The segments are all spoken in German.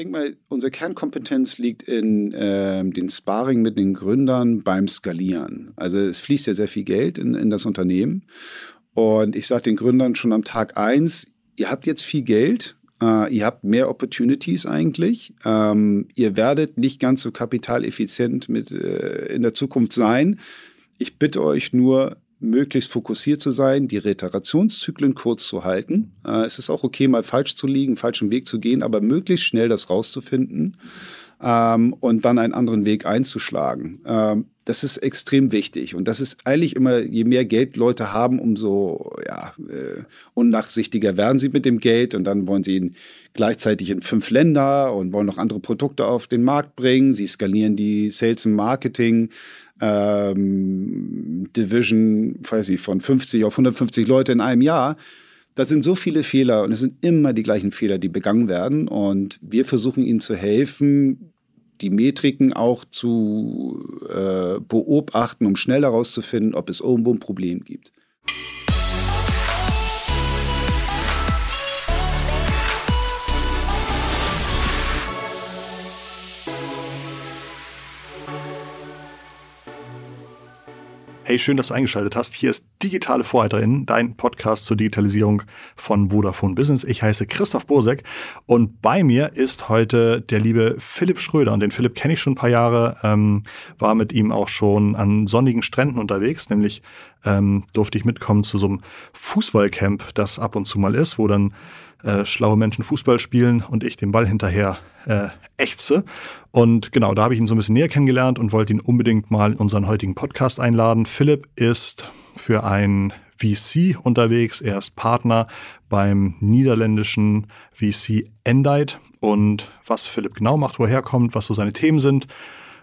denke mal, unsere Kernkompetenz liegt in äh, den Sparring mit den Gründern beim Skalieren. Also es fließt ja sehr viel Geld in, in das Unternehmen. Und ich sage den Gründern schon am Tag eins, ihr habt jetzt viel Geld, äh, ihr habt mehr Opportunities eigentlich. Ähm, ihr werdet nicht ganz so kapitaleffizient mit, äh, in der Zukunft sein. Ich bitte euch nur, möglichst fokussiert zu sein, die Reterationszyklen kurz zu halten. Äh, es ist auch okay, mal falsch zu liegen, falschen Weg zu gehen, aber möglichst schnell das rauszufinden ähm, und dann einen anderen Weg einzuschlagen. Ähm, das ist extrem wichtig. Und das ist eigentlich immer, je mehr Geld Leute haben, umso ja, äh, unnachsichtiger werden sie mit dem Geld. Und dann wollen sie ihn gleichzeitig in fünf Länder und wollen noch andere Produkte auf den Markt bringen. Sie skalieren die Sales und Marketing ähm, Division, weiß ich, von 50 auf 150 Leute in einem Jahr. Das sind so viele Fehler und es sind immer die gleichen Fehler, die begangen werden. Und wir versuchen ihnen zu helfen, die Metriken auch zu äh, beobachten, um schnell herauszufinden, ob es irgendwo ein Problem gibt. Hey, schön, dass du eingeschaltet hast. Hier ist Digitale Vorreiterin, dein Podcast zur Digitalisierung von Vodafone Business. Ich heiße Christoph Bosek und bei mir ist heute der liebe Philipp Schröder. Und den Philipp kenne ich schon ein paar Jahre, ähm, war mit ihm auch schon an sonnigen Stränden unterwegs, nämlich ähm, durfte ich mitkommen zu so einem Fußballcamp, das ab und zu mal ist, wo dann äh, schlaue Menschen Fußball spielen und ich den Ball hinterher äh, ächze. Und genau, da habe ich ihn so ein bisschen näher kennengelernt und wollte ihn unbedingt mal in unseren heutigen Podcast einladen. Philipp ist für ein VC unterwegs. Er ist Partner beim niederländischen VC Endite. Und was Philipp genau macht, woher er kommt, was so seine Themen sind,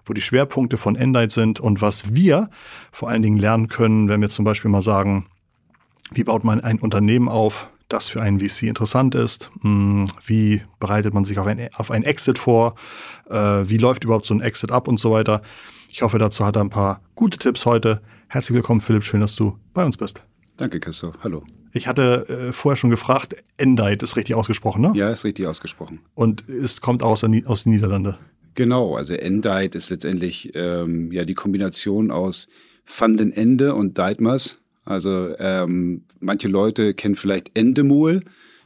wo die Schwerpunkte von Endite sind und was wir vor allen Dingen lernen können, wenn wir zum Beispiel mal sagen, wie baut man ein Unternehmen auf, das für einen VC interessant ist. Hm, wie bereitet man sich auf ein, auf ein Exit vor? Äh, wie läuft überhaupt so ein Exit ab und so weiter? Ich hoffe, dazu hat er ein paar gute Tipps heute. Herzlich willkommen, Philipp. Schön, dass du bei uns bist. Danke, Christoph. Hallo. Ich hatte äh, vorher schon gefragt, Endite ist richtig ausgesprochen, ne? Ja, ist richtig ausgesprochen. Und es kommt aus, aus den Niederlanden. Genau, also Endite ist letztendlich ähm, ja die Kombination aus Van den Ende und Deitmers. Also ähm, manche Leute kennen vielleicht Endemol,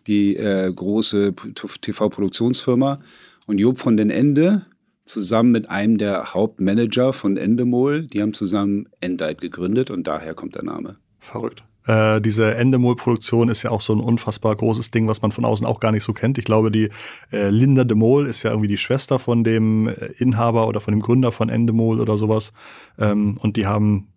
die äh, große TV-Produktionsfirma. Und Job von den Ende zusammen mit einem der Hauptmanager von Endemol, die haben zusammen Endite gegründet und daher kommt der Name. Verrückt. Äh, diese Endemol-Produktion ist ja auch so ein unfassbar großes Ding, was man von außen auch gar nicht so kennt. Ich glaube, die äh, Linda de Mol ist ja irgendwie die Schwester von dem äh, Inhaber oder von dem Gründer von Endemol oder sowas. Ähm, und die haben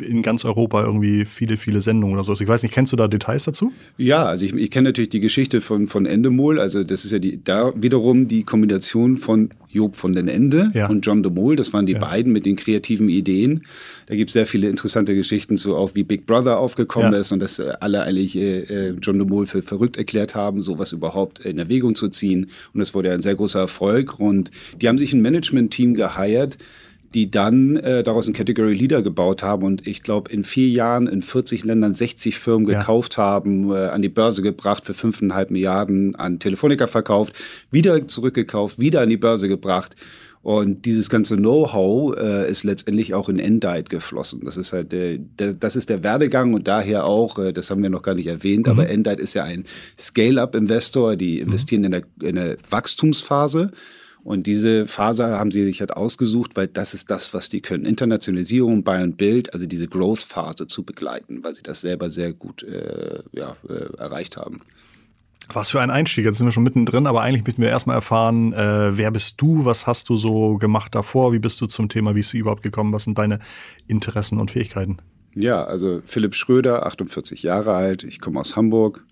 in ganz Europa irgendwie viele, viele Sendungen oder so. Ich weiß nicht, kennst du da Details dazu? Ja, also ich, ich kenne natürlich die Geschichte von, von Endemol. Also das ist ja die, da wiederum die Kombination von Job von den Ende ja. und John de Mol. Das waren die ja. beiden mit den kreativen Ideen. Da gibt es sehr viele interessante Geschichten zu, auch wie Big Brother aufgekommen ja. ist und dass äh, alle eigentlich äh, äh, John de Mol für verrückt erklärt haben, sowas überhaupt in Erwägung zu ziehen. Und das wurde ein sehr großer Erfolg. Und die haben sich ein Management-Team geheiert, die dann äh, daraus ein Category Leader gebaut haben und ich glaube in vier Jahren in 40 Ländern 60 Firmen ja. gekauft haben, äh, an die Börse gebracht, für 5,5 Milliarden an Telefonica verkauft, wieder zurückgekauft, wieder an die Börse gebracht. Und dieses ganze Know-how äh, ist letztendlich auch in Endite geflossen. Das ist halt der, der, das ist der Werdegang und daher auch, äh, das haben wir noch gar nicht erwähnt, mhm. aber Endite ist ja ein Scale-up-Investor, die mhm. investieren mhm. in, der, in der Wachstumsphase. Und diese Phase haben sie sich halt ausgesucht, weil das ist das, was die können. Internationalisierung, Buy and Build, also diese Growth-Phase zu begleiten, weil sie das selber sehr gut äh, ja, äh, erreicht haben. Was für ein Einstieg. Jetzt sind wir schon mittendrin, aber eigentlich möchten wir erstmal erfahren, äh, wer bist du, was hast du so gemacht davor, wie bist du zum Thema VC überhaupt gekommen, was sind deine Interessen und Fähigkeiten? Ja, also Philipp Schröder, 48 Jahre alt, ich komme aus Hamburg.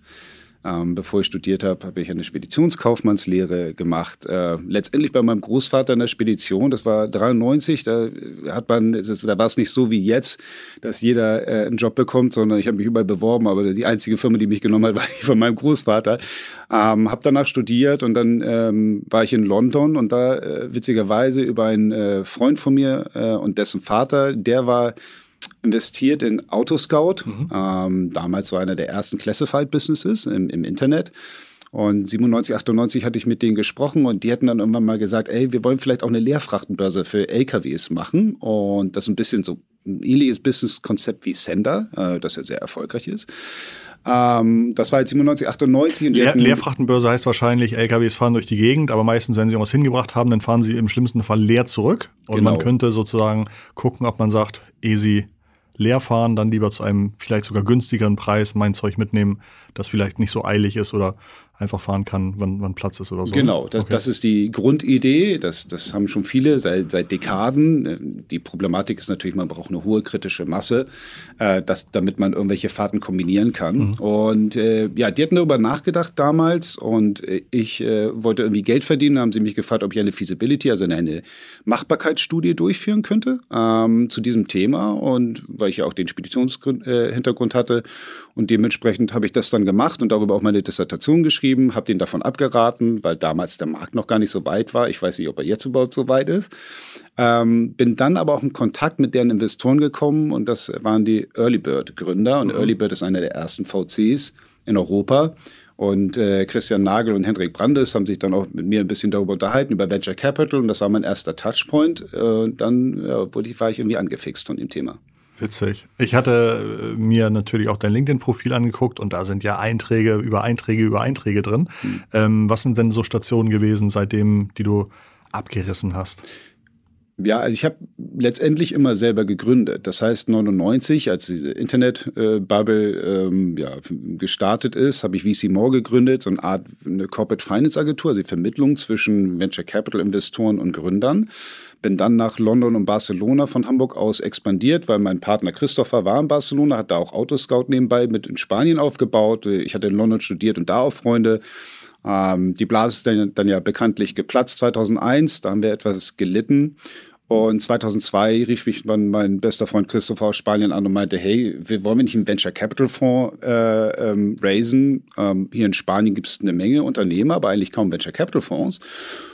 Ähm, bevor ich studiert habe, habe ich eine Speditionskaufmannslehre gemacht. Äh, letztendlich bei meinem Großvater in der Spedition, das war 93, da hat man, da war es nicht so wie jetzt, dass jeder äh, einen Job bekommt, sondern ich habe mich überall beworben, aber die einzige Firma, die mich genommen hat, war die von meinem Großvater. Ähm, habe danach studiert und dann ähm, war ich in London und da äh, witzigerweise über einen äh, Freund von mir äh, und dessen Vater, der war investiert in Autoscout. Mhm. Ähm, damals war einer der ersten Classified Businesses im, im Internet. Und 97, 98 hatte ich mit denen gesprochen und die hätten dann irgendwann mal gesagt, ey, wir wollen vielleicht auch eine Leerfrachtenbörse für LKWs machen und das ist ein bisschen so ein ähnliches Business-Konzept wie Sender, äh, das ja sehr erfolgreich ist. Ähm, das war jetzt 97, 98. Und Leer, Leerfrachtenbörse heißt wahrscheinlich, LKWs fahren durch die Gegend, aber meistens, wenn sie irgendwas hingebracht haben, dann fahren sie im schlimmsten Fall leer zurück. Und genau. man könnte sozusagen gucken, ob man sagt, easy leer fahren, dann lieber zu einem vielleicht sogar günstigeren Preis mein Zeug mitnehmen, das vielleicht nicht so eilig ist oder einfach fahren kann, wann, wann Platz ist oder so. Genau, das, okay. das ist die Grundidee. Das, das haben schon viele seit, seit Dekaden. Die Problematik ist natürlich, man braucht eine hohe kritische Masse, äh, das, damit man irgendwelche Fahrten kombinieren kann. Mhm. Und äh, ja, die hatten darüber nachgedacht damals und äh, ich äh, wollte irgendwie Geld verdienen. Da haben sie mich gefragt, ob ich eine Feasibility, also eine Machbarkeitsstudie durchführen könnte ähm, zu diesem Thema. Und weil ich ja auch den Speditionshintergrund äh, hatte und dementsprechend habe ich das dann gemacht und darüber auch meine Dissertation geschrieben, habe den davon abgeraten, weil damals der Markt noch gar nicht so weit war. Ich weiß nicht, ob er jetzt überhaupt so weit ist. Ähm, bin dann aber auch in Kontakt mit deren Investoren gekommen und das waren die Early Bird Gründer. Und mhm. Early Bird ist einer der ersten VCs in Europa. Und äh, Christian Nagel und Hendrik Brandes haben sich dann auch mit mir ein bisschen darüber unterhalten, über Venture Capital. Und das war mein erster Touchpoint. Äh, dann ja, wurde ich, war ich irgendwie angefixt von dem Thema. Witzig. Ich hatte äh, mir natürlich auch dein LinkedIn-Profil angeguckt und da sind ja Einträge über Einträge über Einträge drin. Mhm. Ähm, was sind denn so Stationen gewesen, seitdem, die du abgerissen hast? Ja, also ich habe letztendlich immer selber gegründet. Das heißt, 99, als diese Internet-Bubble ähm, ja, gestartet ist, habe ich VC More gegründet, so eine Art eine Corporate Finance Agentur, also die Vermittlung zwischen Venture Capital Investoren und Gründern. Bin dann nach London und Barcelona von Hamburg aus expandiert, weil mein Partner Christopher war in Barcelona, hat da auch Autoscout nebenbei mit in Spanien aufgebaut. Ich hatte in London studiert und da auch Freunde. Ähm, die Blase ist dann, dann ja bekanntlich geplatzt 2001, da haben wir etwas gelitten. Und 2002 rief mich dann mein bester Freund Christopher aus Spanien an und meinte, hey, wir wollen wir nicht einen Venture Capital Fonds äh, ähm, raisen? Ähm, hier in Spanien gibt es eine Menge Unternehmer, aber eigentlich kaum Venture Capital Fonds.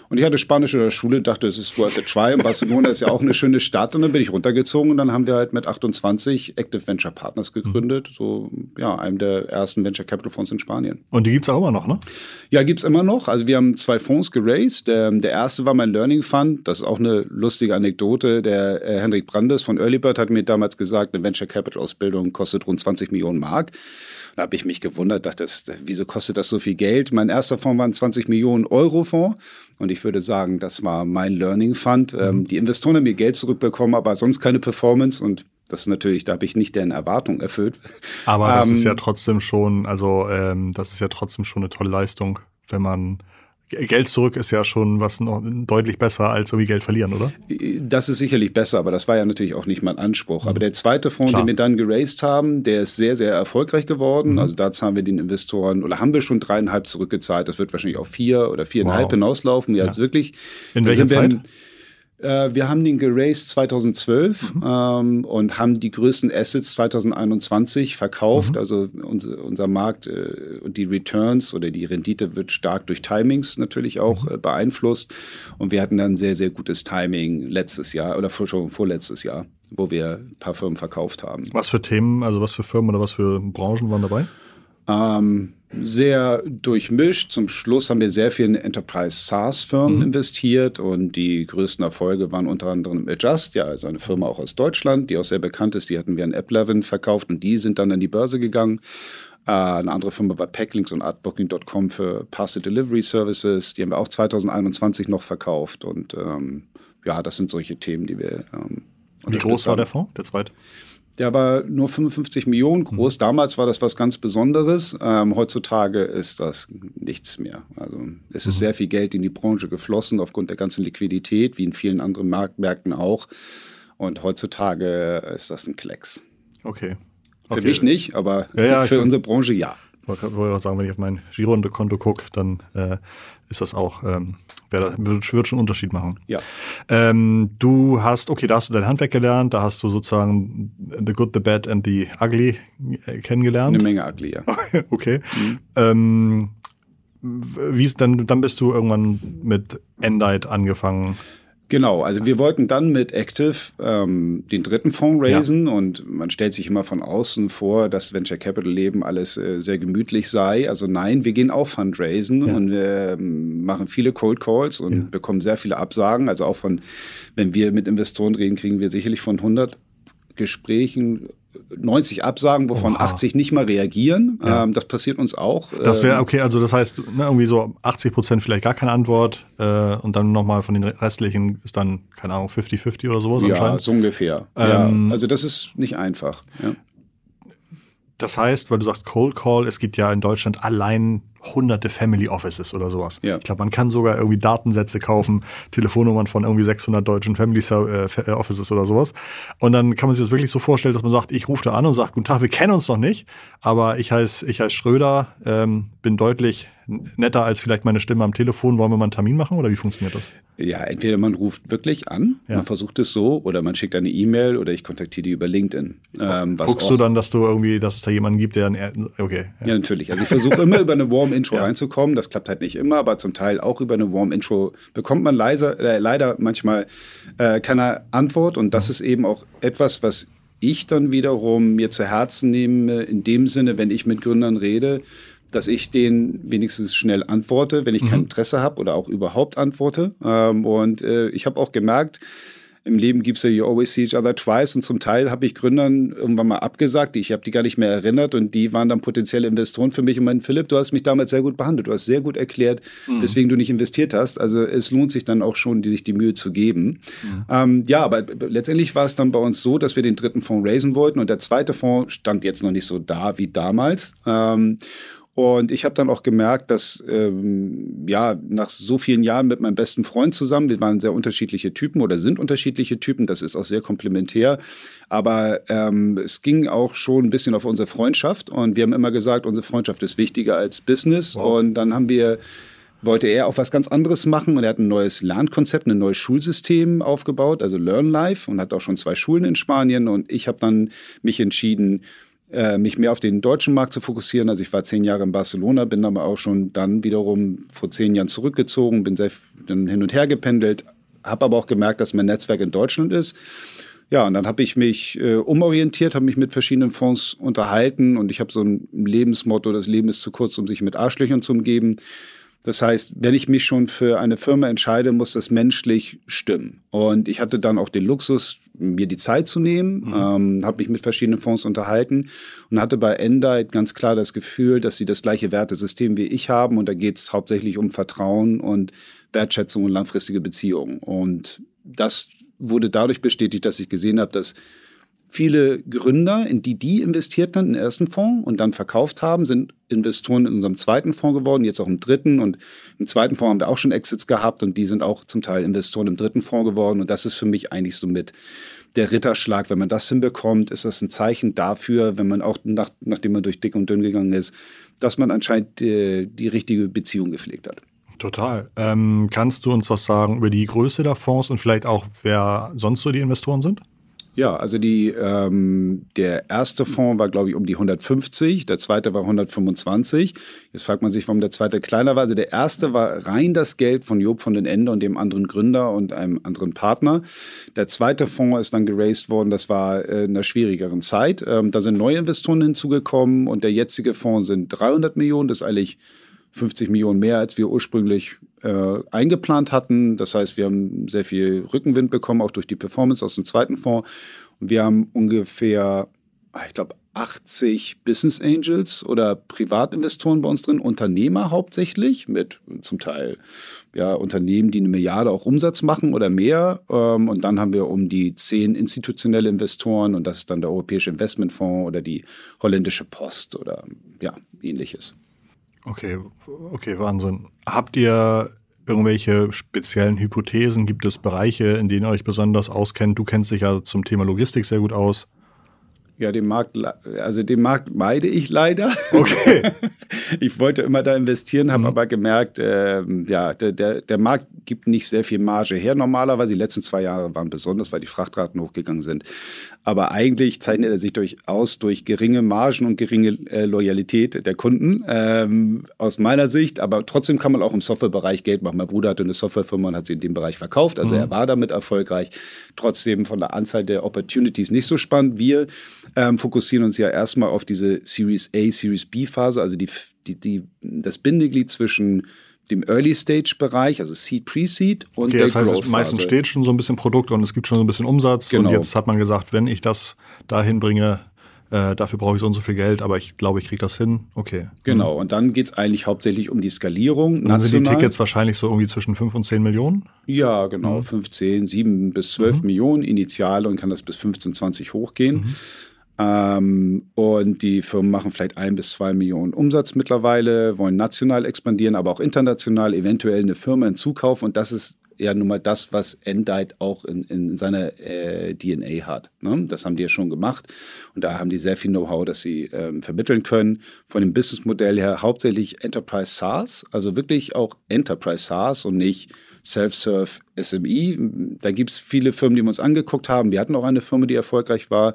Und ich hatte Spanisch in der Schule, dachte, es ist worth a try. Und Barcelona ist ja auch eine schöne Stadt. Und dann bin ich runtergezogen und dann haben wir halt mit 28 Active Venture Partners gegründet. So, ja, einem der ersten Venture Capital Fonds in Spanien. Und die gibt's auch immer noch, ne? Ja, gibt's immer noch. Also wir haben zwei Fonds geraced. Der, der erste war mein Learning Fund. Das ist auch eine lustige Anekdote. Der äh, Henrik Brandes von Earlybird hat mir damals gesagt, eine Venture Capital Ausbildung kostet rund 20 Millionen Mark. Da habe ich mich gewundert, dachte, das, wieso kostet das so viel Geld? Mein erster Fonds war ein 20 Millionen Euro Fonds. Und ich würde sagen, das war mein Learning Fund. Mhm. Ähm, die Investoren haben mir Geld zurückbekommen, aber sonst keine Performance. Und das ist natürlich, da habe ich nicht deren Erwartung erfüllt. Aber das ähm, ist ja trotzdem schon, also ähm, das ist ja trotzdem schon eine tolle Leistung, wenn man Geld zurück ist ja schon was noch deutlich besser als so wie Geld verlieren, oder? Das ist sicherlich besser, aber das war ja natürlich auch nicht mein Anspruch. Mhm. Aber der zweite Fonds, Klar. den wir dann geraced haben, der ist sehr, sehr erfolgreich geworden. Mhm. Also da zahlen wir den Investoren oder haben wir schon dreieinhalb zurückgezahlt. Das wird wahrscheinlich auf vier oder viereinhalb wow. hinauslaufen. Ja, ja. wirklich. In welcher Zeit? Äh, wir haben den geraced 2012 mhm. ähm, und haben die größten Assets 2021 verkauft. Mhm. Also unser, unser Markt äh, und die Returns oder die Rendite wird stark durch Timings natürlich auch mhm. äh, beeinflusst. Und wir hatten dann sehr, sehr gutes Timing letztes Jahr oder schon vorletztes Jahr, wo wir ein paar Firmen verkauft haben. Was für Themen, also was für Firmen oder was für Branchen waren dabei? Ähm, sehr durchmischt. Zum Schluss haben wir sehr viel in Enterprise SaaS-Firmen mhm. investiert und die größten Erfolge waren unter anderem Adjust, ja, also eine Firma auch aus Deutschland, die auch sehr bekannt ist. Die hatten wir an AppLevin verkauft und die sind dann an die Börse gegangen. Äh, eine andere Firma war Packlinks und Artbooking.com für Parcel Delivery Services. Die haben wir auch 2021 noch verkauft und ähm, ja, das sind solche Themen, die wir. Ähm, und wie groß war der Fonds, der zweite? Der war nur 55 Millionen groß. Mhm. Damals war das was ganz Besonderes. Ähm, heutzutage ist das nichts mehr. Also es ist mhm. sehr viel Geld in die Branche geflossen aufgrund der ganzen Liquidität, wie in vielen anderen Marktmärkten auch. Und heutzutage ist das ein Klecks. Okay. okay. Für mich nicht, aber ja, ja, für unsere Branche ja. Ich wollte sagen, wenn ich auf mein Girokonto gucke, dann äh, ist das auch, ähm, wird, wird schon einen Unterschied machen. Ja. Ähm, du hast, okay, da hast du dein Handwerk gelernt, da hast du sozusagen The Good, The Bad and The Ugly äh, kennengelernt. Eine Menge Ugly, ja. okay. Mhm. Ähm, wie ist dann, dann bist du irgendwann mit Endite angefangen Genau, also wir wollten dann mit Active ähm, den dritten Fonds raisen ja. und man stellt sich immer von außen vor, dass Venture Capital Leben alles äh, sehr gemütlich sei. Also nein, wir gehen auch Fundraisen ja. und wir ähm, machen viele Cold Calls und ja. bekommen sehr viele Absagen. Also auch von, wenn wir mit Investoren reden, kriegen wir sicherlich von 100 Gesprächen 90 Absagen, wovon Oha. 80 nicht mal reagieren. Ja. Ähm, das passiert uns auch. Das wäre ähm, okay, also das heißt ne, irgendwie so 80 Prozent vielleicht gar keine Antwort äh, und dann nochmal von den restlichen ist dann, keine Ahnung, 50-50 oder sowas. Ja, so ungefähr. Ähm, ja, also das ist nicht einfach. Ja. Das heißt, weil du sagst Cold Call, es gibt ja in Deutschland allein hunderte Family Offices oder sowas. Ja. Ich glaube, man kann sogar irgendwie Datensätze kaufen, Telefonnummern von irgendwie 600 deutschen Family äh, äh, Offices oder sowas. Und dann kann man sich das wirklich so vorstellen, dass man sagt, ich rufe da an und sage, guten Tag, wir kennen uns noch nicht, aber ich heiße ich heiß Schröder, ähm, bin deutlich netter als vielleicht meine Stimme am Telefon. Wollen wir mal einen Termin machen oder wie funktioniert das? Ja, entweder man ruft wirklich an, ja. man versucht es so, oder man schickt eine E-Mail oder ich kontaktiere die über LinkedIn. Ähm, Guckst du dann, dass du irgendwie, dass es da jemanden gibt, der ein, okay. Ja. ja, natürlich. Also ich versuche immer über eine Warm Intro ja. reinzukommen. Das klappt halt nicht immer, aber zum Teil auch über eine Warm Intro bekommt man leiser, äh, leider manchmal äh, keine Antwort und das ist eben auch etwas, was ich dann wiederum mir zu Herzen nehme, in dem Sinne, wenn ich mit Gründern rede, dass ich den wenigstens schnell antworte, wenn ich mhm. kein Interesse habe oder auch überhaupt antworte. Ähm, und äh, ich habe auch gemerkt, im Leben gibt es ja you always see each other twice und zum Teil habe ich Gründern irgendwann mal abgesagt, ich habe die gar nicht mehr erinnert und die waren dann potenzielle Investoren für mich und meinen Philipp, du hast mich damals sehr gut behandelt, du hast sehr gut erklärt, mhm. weswegen du nicht investiert hast. Also es lohnt sich dann auch schon, die, sich die Mühe zu geben. Mhm. Ähm, ja, aber letztendlich war es dann bei uns so, dass wir den dritten Fonds raisen wollten und der zweite Fonds stand jetzt noch nicht so da wie damals. Ähm, und ich habe dann auch gemerkt, dass ähm, ja nach so vielen Jahren mit meinem besten Freund zusammen, wir waren sehr unterschiedliche Typen oder sind unterschiedliche Typen, das ist auch sehr komplementär. Aber ähm, es ging auch schon ein bisschen auf unsere Freundschaft und wir haben immer gesagt, unsere Freundschaft ist wichtiger als Business. Wow. Und dann haben wir wollte er auch was ganz anderes machen und er hat ein neues Lernkonzept, ein neues Schulsystem aufgebaut, also Learn Life und hat auch schon zwei Schulen in Spanien und ich habe dann mich entschieden, äh, mich mehr auf den deutschen Markt zu fokussieren. Also ich war zehn Jahre in Barcelona, bin aber auch schon dann wiederum vor zehn Jahren zurückgezogen, bin sehr dann hin und her gependelt, habe aber auch gemerkt, dass mein Netzwerk in Deutschland ist. Ja, und dann habe ich mich äh, umorientiert, habe mich mit verschiedenen Fonds unterhalten und ich habe so ein Lebensmotto, das Leben ist zu kurz, um sich mit Arschlöchern zu umgeben. Das heißt, wenn ich mich schon für eine Firma entscheide, muss das menschlich stimmen. Und ich hatte dann auch den Luxus, mir die Zeit zu nehmen, mhm. ähm, habe mich mit verschiedenen Fonds unterhalten und hatte bei Endite ganz klar das Gefühl, dass sie das gleiche Wertesystem wie ich haben. Und da geht es hauptsächlich um Vertrauen und Wertschätzung und langfristige Beziehungen. Und das wurde dadurch bestätigt, dass ich gesehen habe, dass Viele Gründer, in die die investiert dann im ersten Fonds und dann verkauft haben, sind Investoren in unserem zweiten Fonds geworden, jetzt auch im dritten. Und im zweiten Fonds haben wir auch schon Exits gehabt und die sind auch zum Teil Investoren im dritten Fonds geworden. Und das ist für mich eigentlich so mit der Ritterschlag. Wenn man das hinbekommt, ist das ein Zeichen dafür, wenn man auch nach, nachdem man durch dick und dünn gegangen ist, dass man anscheinend die, die richtige Beziehung gepflegt hat. Total. Ähm, kannst du uns was sagen über die Größe der Fonds und vielleicht auch, wer sonst so die Investoren sind? Ja, also die, ähm, der erste Fonds war, glaube ich, um die 150, der zweite war 125. Jetzt fragt man sich, warum der zweite kleiner war. Also der erste war rein das Geld von Job von den Ende und dem anderen Gründer und einem anderen Partner. Der zweite Fonds ist dann geraced worden, das war äh, in einer schwierigeren Zeit. Ähm, da sind neue Investoren hinzugekommen und der jetzige Fonds sind 300 Millionen, das ist eigentlich 50 Millionen mehr, als wir ursprünglich äh, eingeplant hatten. Das heißt, wir haben sehr viel Rückenwind bekommen, auch durch die Performance aus dem zweiten Fonds. Und wir haben ungefähr, ich glaube, 80 Business Angels oder Privatinvestoren bei uns drin, Unternehmer hauptsächlich, mit zum Teil ja, Unternehmen, die eine Milliarde auch Umsatz machen oder mehr. Ähm, und dann haben wir um die zehn institutionelle Investoren und das ist dann der Europäische Investmentfonds oder die holländische Post oder ja, ähnliches. Okay, okay, Wahnsinn. Habt ihr irgendwelche speziellen Hypothesen? Gibt es Bereiche, in denen ihr euch besonders auskennt? Du kennst dich ja zum Thema Logistik sehr gut aus. Ja, den Markt, also den Markt meide ich leider. Okay. ich wollte immer da investieren, habe mhm. aber gemerkt, äh, ja, der, der, der Markt gibt nicht sehr viel Marge her normalerweise. Die letzten zwei Jahre waren besonders, weil die Frachtraten hochgegangen sind. Aber eigentlich zeichnet er sich durchaus durch geringe Margen und geringe äh, Loyalität der Kunden ähm, aus meiner Sicht. Aber trotzdem kann man auch im Softwarebereich Geld machen. Mein Bruder hatte eine Softwarefirma und hat sie in dem Bereich verkauft. Also mhm. er war damit erfolgreich. Trotzdem von der Anzahl der Opportunities nicht so spannend. Wir ähm, fokussieren uns ja erstmal auf diese Series A, Series B Phase, also die, die, die, das Bindeglied zwischen dem Early Stage Bereich, also Seed, Pre-Seed und okay, der das heißt, es meistens steht schon so ein bisschen Produkt und es gibt schon so ein bisschen Umsatz genau. und jetzt hat man gesagt, wenn ich das dahin bringe, äh, dafür brauche ich so und so viel Geld, aber ich glaube, ich kriege das hin. Okay. Genau, mhm. und dann geht es eigentlich hauptsächlich um die Skalierung. Und dann sind die Tickets wahrscheinlich so irgendwie zwischen 5 und 10 Millionen? Ja, genau, mhm. 15, 7 bis 12 mhm. Millionen Initiale und kann das bis 15, 20 hochgehen. Mhm. Ähm, und die Firmen machen vielleicht ein bis zwei Millionen Umsatz mittlerweile, wollen national expandieren, aber auch international eventuell eine Firma hinzukaufen. Und das ist ja nun mal das, was Endite auch in, in seiner äh, DNA hat. Ne? Das haben die ja schon gemacht. Und da haben die sehr viel Know-how, das sie ähm, vermitteln können. Von dem Businessmodell her hauptsächlich Enterprise SaaS, also wirklich auch Enterprise SaaS und nicht Self-Serve SMI. Da gibt es viele Firmen, die wir uns angeguckt haben. Wir hatten auch eine Firma, die erfolgreich war.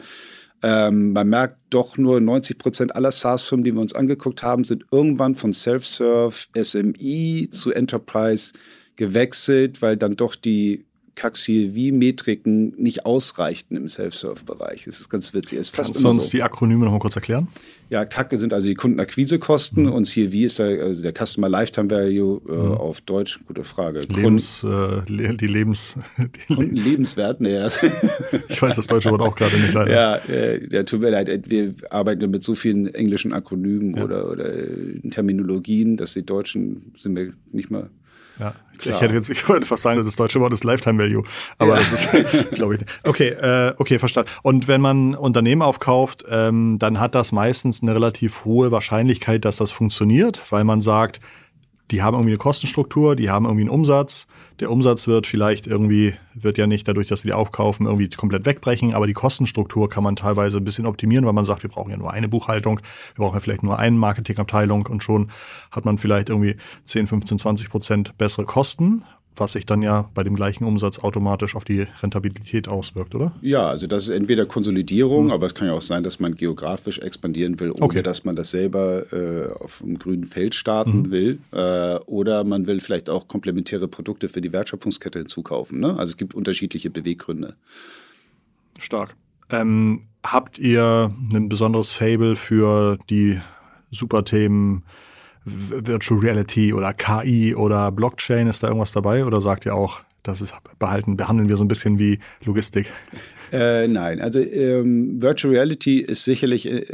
Ähm, man merkt doch nur 90 Prozent aller SaaS-Firmen, die wir uns angeguckt haben, sind irgendwann von Self-Serve, SMI zu Enterprise gewechselt, weil dann doch die CAC-CLV-Metriken nicht ausreichten im Self-Serve-Bereich. Das ist ganz witzig. Ist fast Kannst du uns so. die Akronyme noch mal kurz erklären? Ja, CAC sind also die Kundenakquisekosten mhm. und CLV ist der, also der Customer Lifetime Value äh, mhm. auf Deutsch. Gute Frage. Lebens, äh, die Lebens... Die Lebenswert, nee. ich weiß das deutsche Wort auch gerade nicht leider. Ja, äh, ja, tut mir leid. Wir arbeiten mit so vielen englischen Akronymen ja. oder, oder Terminologien, dass die Deutschen sind wir nicht mal ja, Klar. ich hätte jetzt, ich wollte fast sagen, das deutsche Wort ist Lifetime Value, aber ja. das ist, glaube ich, nicht. Okay, äh, okay, verstanden. Und wenn man Unternehmen aufkauft, ähm, dann hat das meistens eine relativ hohe Wahrscheinlichkeit, dass das funktioniert, weil man sagt, die haben irgendwie eine Kostenstruktur, die haben irgendwie einen Umsatz. Der Umsatz wird vielleicht irgendwie, wird ja nicht dadurch, dass wir die aufkaufen, irgendwie komplett wegbrechen, aber die Kostenstruktur kann man teilweise ein bisschen optimieren, weil man sagt, wir brauchen ja nur eine Buchhaltung, wir brauchen ja vielleicht nur eine Marketingabteilung und schon hat man vielleicht irgendwie 10, 15, 20 Prozent bessere Kosten was sich dann ja bei dem gleichen Umsatz automatisch auf die Rentabilität auswirkt, oder? Ja, also das ist entweder Konsolidierung, mhm. aber es kann ja auch sein, dass man geografisch expandieren will, ohne okay. dass man das selber äh, auf dem grünen Feld starten mhm. will. Äh, oder man will vielleicht auch komplementäre Produkte für die Wertschöpfungskette hinzukaufen. Ne? Also es gibt unterschiedliche Beweggründe. Stark. Ähm, habt ihr ein besonderes Fable für die Superthemen? Virtual Reality oder KI oder Blockchain? Ist da irgendwas dabei oder sagt ihr auch, das ist behalten, behandeln wir so ein bisschen wie Logistik? Äh, nein, also ähm, Virtual Reality ist sicherlich äh,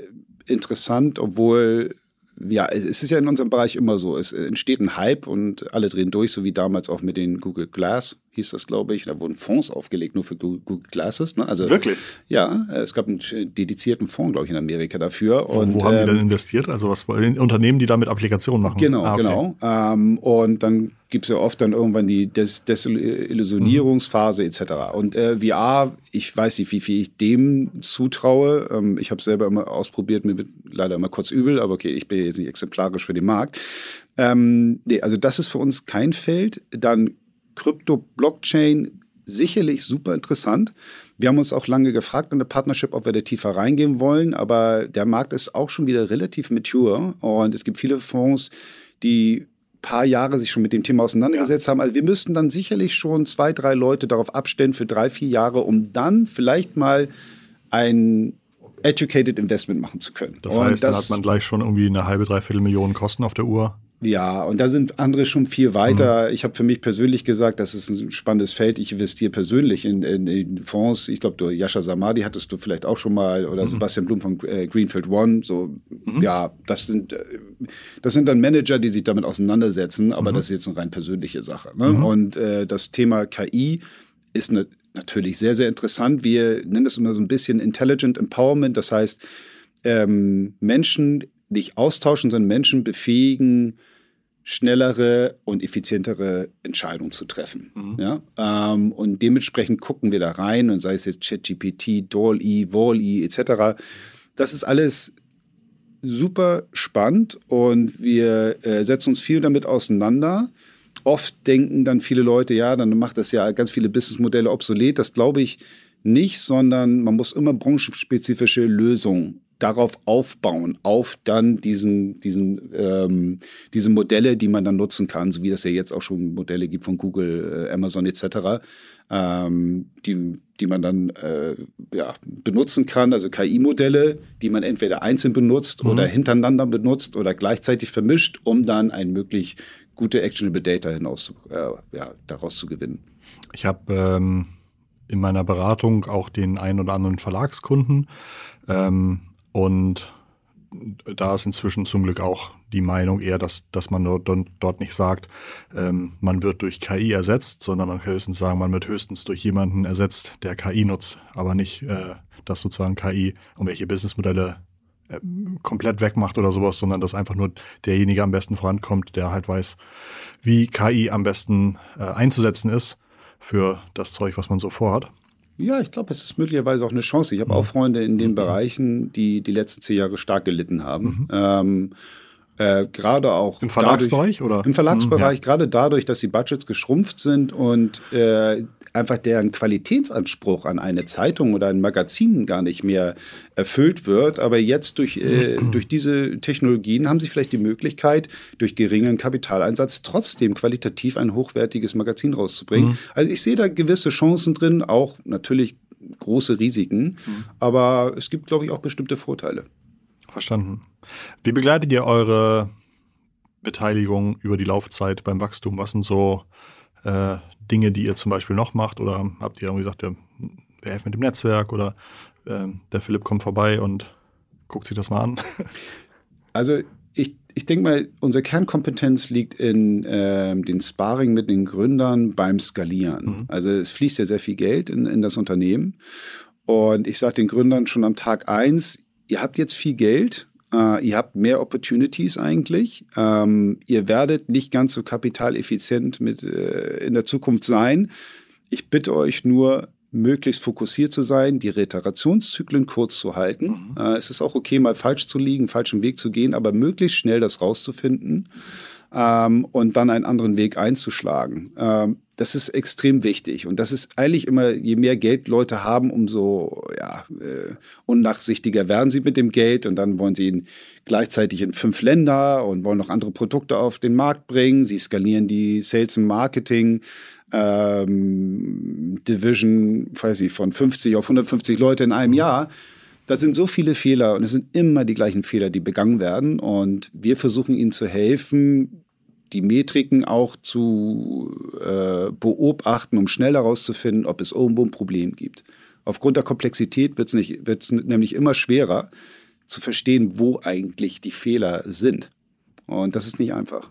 interessant, obwohl ja, es ist ja in unserem Bereich immer so. Es entsteht ein Hype und alle drehen durch, so wie damals auch mit den Google Glass hieß das, glaube ich. Da wurden Fonds aufgelegt, nur für Google Glasses. Ne? Also, Wirklich? Ja, es gab einen dedizierten Fonds, glaube ich, in Amerika dafür. Und, wo, haben ähm, die dann investiert? Also was Unternehmen, die damit Applikationen machen? Genau, ah, okay. genau. Ähm, und dann gibt es ja oft dann irgendwann die Des Desillusionierungsphase mhm. etc. Und äh, VR, ich weiß nicht, wie viel ich dem zutraue. Ähm, ich habe es selber immer ausprobiert, mir wird leider immer kurz übel, aber okay, ich bin jetzt nicht exemplarisch für den Markt. Ähm, nee, also das ist für uns kein Feld. Dann Krypto, Blockchain, sicherlich super interessant. Wir haben uns auch lange gefragt in der Partnership, ob wir da tiefer reingehen wollen, aber der Markt ist auch schon wieder relativ mature und es gibt viele Fonds, die paar Jahre sich schon mit dem Thema auseinandergesetzt ja. haben. Also wir müssten dann sicherlich schon zwei, drei Leute darauf abstellen für drei, vier Jahre, um dann vielleicht mal ein educated Investment machen zu können. Das heißt, das, dann hat man gleich schon irgendwie eine halbe, dreiviertel Millionen Kosten auf der Uhr. Ja, und da sind andere schon viel weiter. Mhm. Ich habe für mich persönlich gesagt, das ist ein spannendes Feld. Ich investiere persönlich in, in, in Fonds. Ich glaube, du Yasha Samadi hattest du vielleicht auch schon mal oder mhm. Sebastian Blum von äh, Greenfield One. So, mhm. ja, das sind äh, das sind dann Manager, die sich damit auseinandersetzen. Aber mhm. das ist jetzt eine rein persönliche Sache. Ne? Mhm. Und äh, das Thema KI ist eine, natürlich sehr sehr interessant. Wir nennen das immer so ein bisschen Intelligent Empowerment. Das heißt ähm, Menschen nicht austauschen, sondern Menschen befähigen, schnellere und effizientere Entscheidungen zu treffen. Mhm. Ja? Ähm, und dementsprechend gucken wir da rein und sei es jetzt ChatGPT, DALL-E, Wall-E etc. Das ist alles super spannend und wir äh, setzen uns viel damit auseinander. Oft denken dann viele Leute, ja, dann macht das ja ganz viele Businessmodelle obsolet. Das glaube ich nicht, sondern man muss immer branchenspezifische Lösungen darauf aufbauen, auf dann diesen, diesen, ähm, diese Modelle, die man dann nutzen kann, so wie das ja jetzt auch schon Modelle gibt von Google, äh, Amazon etc., ähm, die, die man dann äh, ja, benutzen kann, also KI-Modelle, die man entweder einzeln benutzt mhm. oder hintereinander benutzt oder gleichzeitig vermischt, um dann ein möglich gute actionable Data hinaus äh, ja, daraus zu gewinnen. Ich habe ähm, in meiner Beratung auch den einen oder anderen Verlagskunden. Ähm, und da ist inzwischen zum Glück auch die Meinung eher, dass, dass man dort, dort nicht sagt, ähm, man wird durch KI ersetzt, sondern man kann höchstens sagen, man wird höchstens durch jemanden ersetzt, der KI nutzt, aber nicht, äh, dass sozusagen KI irgendwelche Businessmodelle äh, komplett wegmacht oder sowas, sondern dass einfach nur derjenige am besten vorankommt, der halt weiß, wie KI am besten äh, einzusetzen ist für das Zeug, was man so vorhat. Ja, ich glaube, es ist möglicherweise auch eine Chance. Ich habe mhm. auch Freunde in den mhm. Bereichen, die die letzten zehn Jahre stark gelitten haben. Mhm. Ähm, äh, gerade auch im Verlagsbereich dadurch, oder im Verlagsbereich mhm, ja. gerade dadurch, dass die Budgets geschrumpft sind und äh, einfach deren Qualitätsanspruch an eine Zeitung oder ein Magazin gar nicht mehr erfüllt wird. Aber jetzt durch, äh, durch diese Technologien haben sie vielleicht die Möglichkeit, durch geringen Kapitaleinsatz trotzdem qualitativ ein hochwertiges Magazin rauszubringen. Mhm. Also ich sehe da gewisse Chancen drin, auch natürlich große Risiken, mhm. aber es gibt, glaube ich, auch bestimmte Vorteile. Verstanden. Wie begleitet ihr eure Beteiligung über die Laufzeit beim Wachstum? Was sind so äh, Dinge, die ihr zum Beispiel noch macht? Oder habt ihr irgendwie gesagt, ja, wir helfen mit dem Netzwerk oder äh, der Philipp kommt vorbei und guckt sich das mal an? Also ich, ich denke mal, unsere Kernkompetenz liegt in äh, den Sparring mit den Gründern beim Skalieren. Mhm. Also es fließt ja sehr viel Geld in, in das Unternehmen. Und ich sage den Gründern schon am Tag eins, ihr habt jetzt viel Geld, Uh, ihr habt mehr Opportunities eigentlich. Ähm, ihr werdet nicht ganz so kapitaleffizient mit, äh, in der Zukunft sein. Ich bitte euch nur, möglichst fokussiert zu sein, die Reterationszyklen kurz zu halten. Mhm. Äh, es ist auch okay, mal falsch zu liegen, falschen Weg zu gehen, aber möglichst schnell das rauszufinden ähm, und dann einen anderen Weg einzuschlagen. Ähm, das ist extrem wichtig. Und das ist eigentlich immer, je mehr Geld Leute haben, umso ja, äh, unnachsichtiger werden sie mit dem Geld. Und dann wollen sie ihn gleichzeitig in fünf Länder und wollen noch andere Produkte auf den Markt bringen. Sie skalieren die Sales und Marketing. Ähm, Division, weiß ich, von 50 auf 150 Leute in einem Jahr. Das sind so viele Fehler und es sind immer die gleichen Fehler, die begangen werden. Und wir versuchen ihnen zu helfen, die Metriken auch zu äh, beobachten, um schnell herauszufinden, ob es irgendwo ein Problem gibt. Aufgrund der Komplexität wird es nämlich immer schwerer zu verstehen, wo eigentlich die Fehler sind. Und das ist nicht einfach.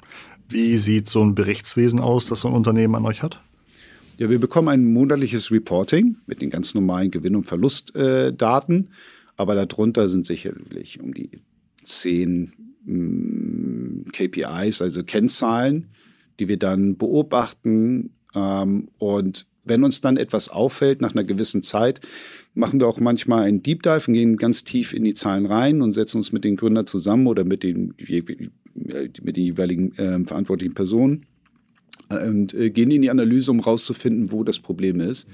Wie sieht so ein Berichtswesen aus, das so ein Unternehmen an euch hat? Ja, wir bekommen ein monatliches Reporting mit den ganz normalen Gewinn- und Verlustdaten, äh, aber darunter sind sicherlich um die zehn KPIs, also Kennzahlen, die wir dann beobachten. Ähm, und wenn uns dann etwas auffällt nach einer gewissen Zeit, machen wir auch manchmal einen Deep Dive und gehen ganz tief in die Zahlen rein und setzen uns mit den Gründern zusammen oder mit den, mit den jeweiligen äh, verantwortlichen Personen und äh, gehen in die Analyse, um rauszufinden, wo das Problem ist.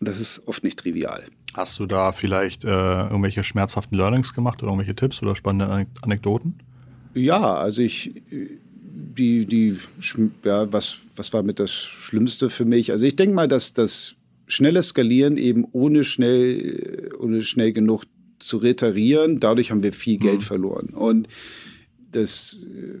Und das ist oft nicht trivial. Hast du da vielleicht äh, irgendwelche schmerzhaften Learnings gemacht oder irgendwelche Tipps oder spannende Anekdoten? Ja, also ich, die, die, ja, was, was war mit das Schlimmste für mich? Also ich denke mal, dass das schnelle Skalieren eben ohne schnell, ohne schnell genug zu reterieren, dadurch haben wir viel Geld mhm. verloren. Und das äh,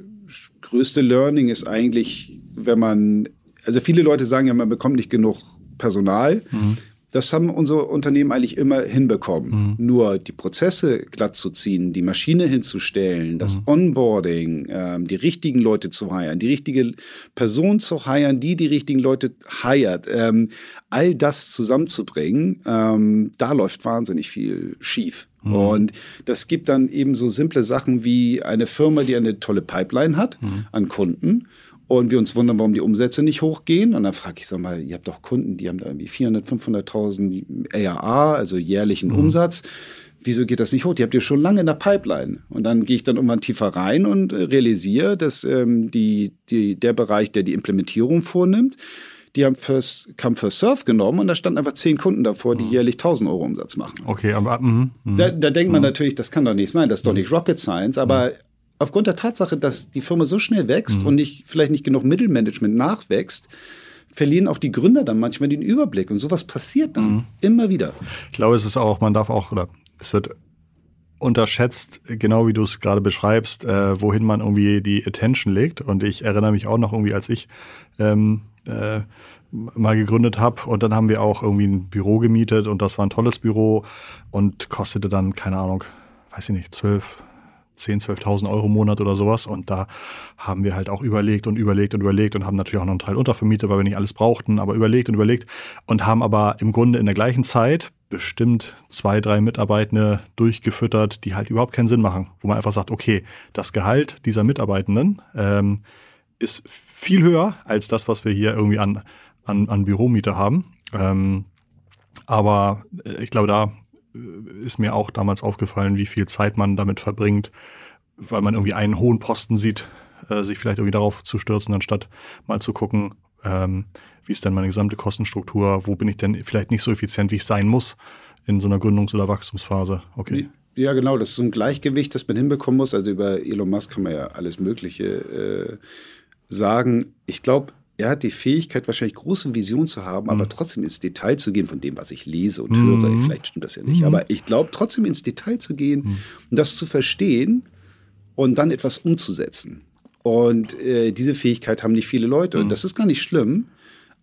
größte Learning ist eigentlich, wenn man, also viele Leute sagen ja, man bekommt nicht genug Personal. Mhm. Das haben unsere Unternehmen eigentlich immer hinbekommen. Mhm. Nur die Prozesse glatt zu ziehen, die Maschine hinzustellen, das mhm. Onboarding, ähm, die richtigen Leute zu heiren, die richtige Person zu heiren, die die richtigen Leute heiert, ähm, all das zusammenzubringen, ähm, da läuft wahnsinnig viel schief. Mhm. Und das gibt dann eben so simple Sachen wie eine Firma, die eine tolle Pipeline hat mhm. an Kunden und wir uns wundern, warum die Umsätze nicht hochgehen. Und dann frage ich, sag mal, ihr habt doch Kunden, die haben da irgendwie 400, 500.000 ARA, also jährlichen mhm. Umsatz. Wieso geht das nicht hoch? Die habt ihr schon lange in der Pipeline. Und dann gehe ich dann irgendwann tiefer rein und realisiere, dass ähm, die, die, der Bereich, der die Implementierung vornimmt, die haben First Come First Surf genommen und da standen einfach zehn Kunden davor, die mhm. jährlich 1000 Euro Umsatz machen. Okay, aber mh, mh, da, da denkt man mh. natürlich, das kann doch nicht sein, das ist doch nicht Rocket Science, aber aufgrund der Tatsache, dass die Firma so schnell wächst und nicht, vielleicht nicht genug Mittelmanagement nachwächst, verlieren auch die Gründer dann manchmal den Überblick und sowas passiert dann mhm. immer wieder. Ich glaube, es ist auch, man darf auch, oder es wird unterschätzt, genau wie du es gerade beschreibst, äh, wohin man irgendwie die Attention legt. Und ich erinnere mich auch noch irgendwie, als ich ähm, äh, mal gegründet habe und dann haben wir auch irgendwie ein Büro gemietet und das war ein tolles Büro und kostete dann, keine Ahnung, weiß ich nicht, zwölf, 10, 12.000 Euro im Monat oder sowas. Und da haben wir halt auch überlegt und überlegt und überlegt und haben natürlich auch noch einen Teil untervermietet, weil wir nicht alles brauchten, aber überlegt und überlegt und haben aber im Grunde in der gleichen Zeit bestimmt zwei, drei Mitarbeitende durchgefüttert, die halt überhaupt keinen Sinn machen, wo man einfach sagt, okay, das Gehalt dieser Mitarbeitenden ähm, ist viel höher als das, was wir hier irgendwie an, an, an Büromiete haben. Ähm, aber äh, ich glaube, da ist mir auch damals aufgefallen, wie viel Zeit man damit verbringt, weil man irgendwie einen hohen Posten sieht, äh, sich vielleicht irgendwie darauf zu stürzen, anstatt mal zu gucken, ähm, wie ist denn meine gesamte Kostenstruktur, wo bin ich denn vielleicht nicht so effizient, wie ich sein muss in so einer Gründungs- oder Wachstumsphase. Okay. Ja, genau, das ist so ein Gleichgewicht, das man hinbekommen muss. Also über Elon Musk kann man ja alles Mögliche äh, sagen. Ich glaube, er hat die Fähigkeit, wahrscheinlich große Visionen zu haben, mhm. aber trotzdem ins Detail zu gehen von dem, was ich lese und mhm. höre. Vielleicht stimmt das ja nicht, mhm. aber ich glaube, trotzdem ins Detail zu gehen mhm. und das zu verstehen und dann etwas umzusetzen. Und äh, diese Fähigkeit haben nicht viele Leute. Und mhm. das ist gar nicht schlimm.